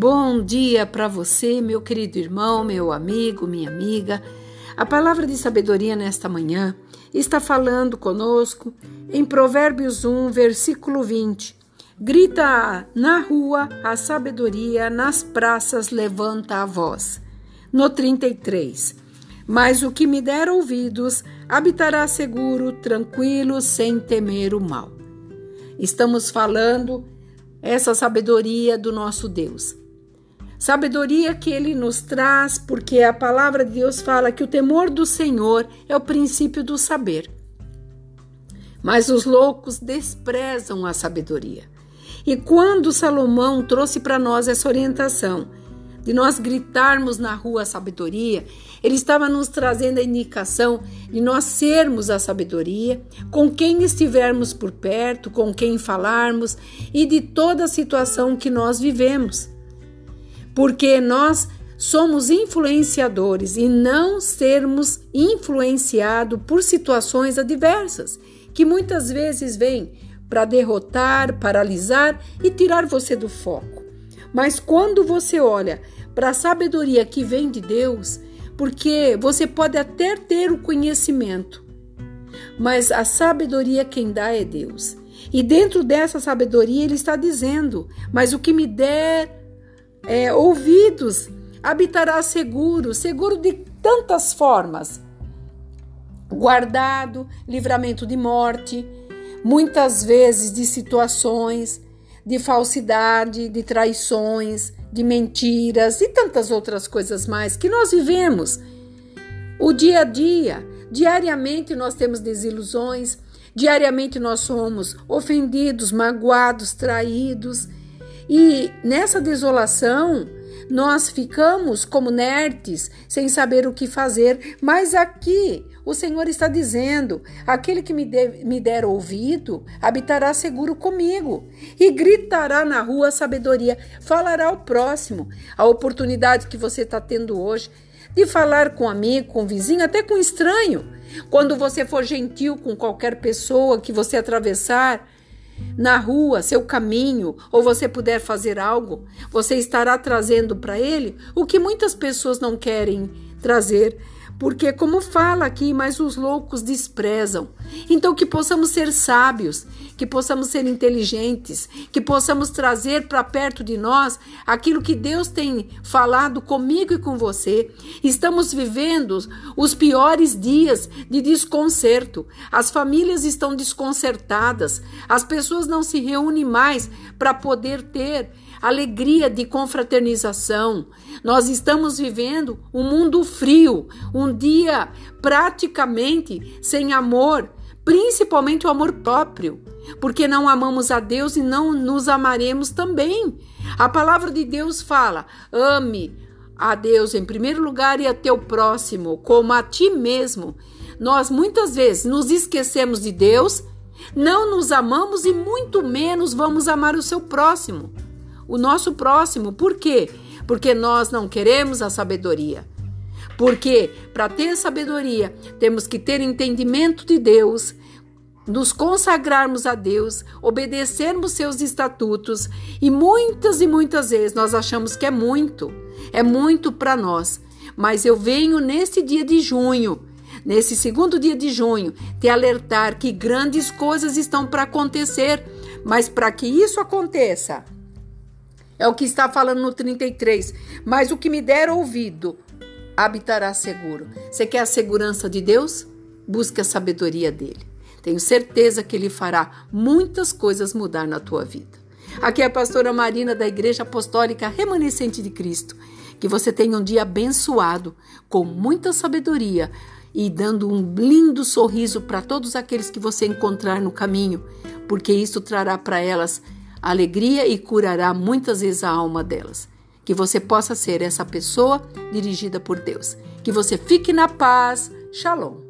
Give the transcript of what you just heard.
Bom dia para você, meu querido irmão, meu amigo, minha amiga. A palavra de sabedoria nesta manhã está falando conosco em Provérbios 1, versículo 20. Grita na rua a sabedoria, nas praças levanta a voz. No 33. Mas o que me der ouvidos habitará seguro, tranquilo, sem temer o mal. Estamos falando essa sabedoria do nosso Deus. Sabedoria que ele nos traz, porque a palavra de Deus fala que o temor do Senhor é o princípio do saber. Mas os loucos desprezam a sabedoria. E quando Salomão trouxe para nós essa orientação de nós gritarmos na rua a sabedoria, ele estava nos trazendo a indicação de nós sermos a sabedoria, com quem estivermos por perto, com quem falarmos e de toda a situação que nós vivemos. Porque nós somos influenciadores e não sermos influenciados por situações adversas que muitas vezes vêm para derrotar, paralisar e tirar você do foco. Mas quando você olha para a sabedoria que vem de Deus, porque você pode até ter o conhecimento, mas a sabedoria quem dá é Deus. E dentro dessa sabedoria ele está dizendo: Mas o que me der é, ouvidos habitará seguro, seguro de tantas formas, guardado, livramento de morte, muitas vezes de situações de falsidade, de traições, de mentiras e tantas outras coisas mais que nós vivemos. O dia a dia, diariamente nós temos desilusões, diariamente nós somos ofendidos, magoados, traídos. E nessa desolação, nós ficamos como nertes, sem saber o que fazer, mas aqui o Senhor está dizendo: aquele que me, de, me der ouvido habitará seguro comigo e gritará na rua sabedoria, falará ao próximo. A oportunidade que você está tendo hoje de falar com amigo, com vizinho, até com estranho. Quando você for gentil com qualquer pessoa que você atravessar, na rua, seu caminho, ou você puder fazer algo, você estará trazendo para ele o que muitas pessoas não querem trazer porque, como fala aqui, mas os loucos desprezam. Então, que possamos ser sábios, que possamos ser inteligentes, que possamos trazer para perto de nós aquilo que Deus tem falado comigo e com você. Estamos vivendo os piores dias de desconcerto. As famílias estão desconcertadas, as pessoas não se reúnem mais para poder ter alegria de confraternização. Nós estamos vivendo um mundo frio, um dia praticamente sem amor, principalmente o amor próprio, porque não amamos a Deus e não nos amaremos também. A palavra de Deus fala: ame a Deus em primeiro lugar e a teu próximo como a ti mesmo. Nós muitas vezes nos esquecemos de Deus, não nos amamos e muito menos vamos amar o seu próximo o nosso próximo. Por quê? Porque nós não queremos a sabedoria. Porque para ter sabedoria, temos que ter entendimento de Deus, nos consagrarmos a Deus, obedecermos seus estatutos, e muitas e muitas vezes nós achamos que é muito, é muito para nós. Mas eu venho nesse dia de junho, nesse segundo dia de junho, te alertar que grandes coisas estão para acontecer, mas para que isso aconteça, é o que está falando no 33. Mas o que me der ouvido habitará seguro. Você quer a segurança de Deus? Busque a sabedoria dele. Tenho certeza que ele fará muitas coisas mudar na tua vida. Aqui é a pastora Marina da Igreja Apostólica Remanescente de Cristo. Que você tenha um dia abençoado, com muita sabedoria e dando um lindo sorriso para todos aqueles que você encontrar no caminho, porque isso trará para elas alegria e curará muitas vezes a alma delas. Que você possa ser essa pessoa dirigida por Deus. Que você fique na paz. Shalom.